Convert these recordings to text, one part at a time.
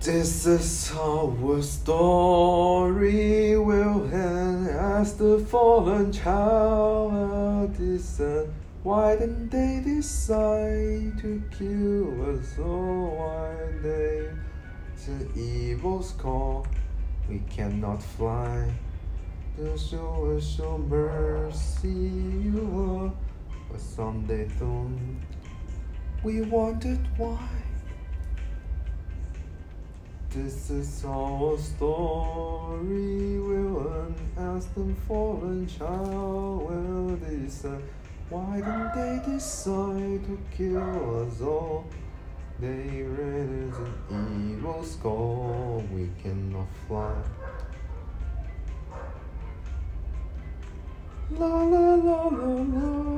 This is how a story will end as the fallen child descend. Why didn't they decide to kill us? Oh, why they? The evil's call, we cannot fly. Just show us your mercy, you are, but someday soon we wanted why. This is our story. Will an Aston fallen child will decide? Why didn't they decide to kill us all? They read as an evil skull. We cannot fly. La la la la la.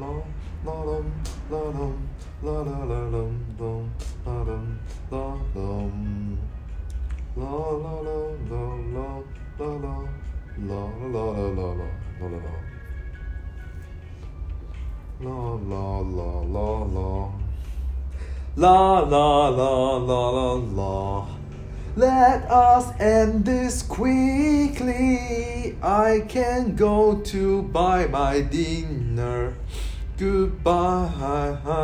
La la la la la la. Let us end this quickly. I can go to buy my dinner. Goodbye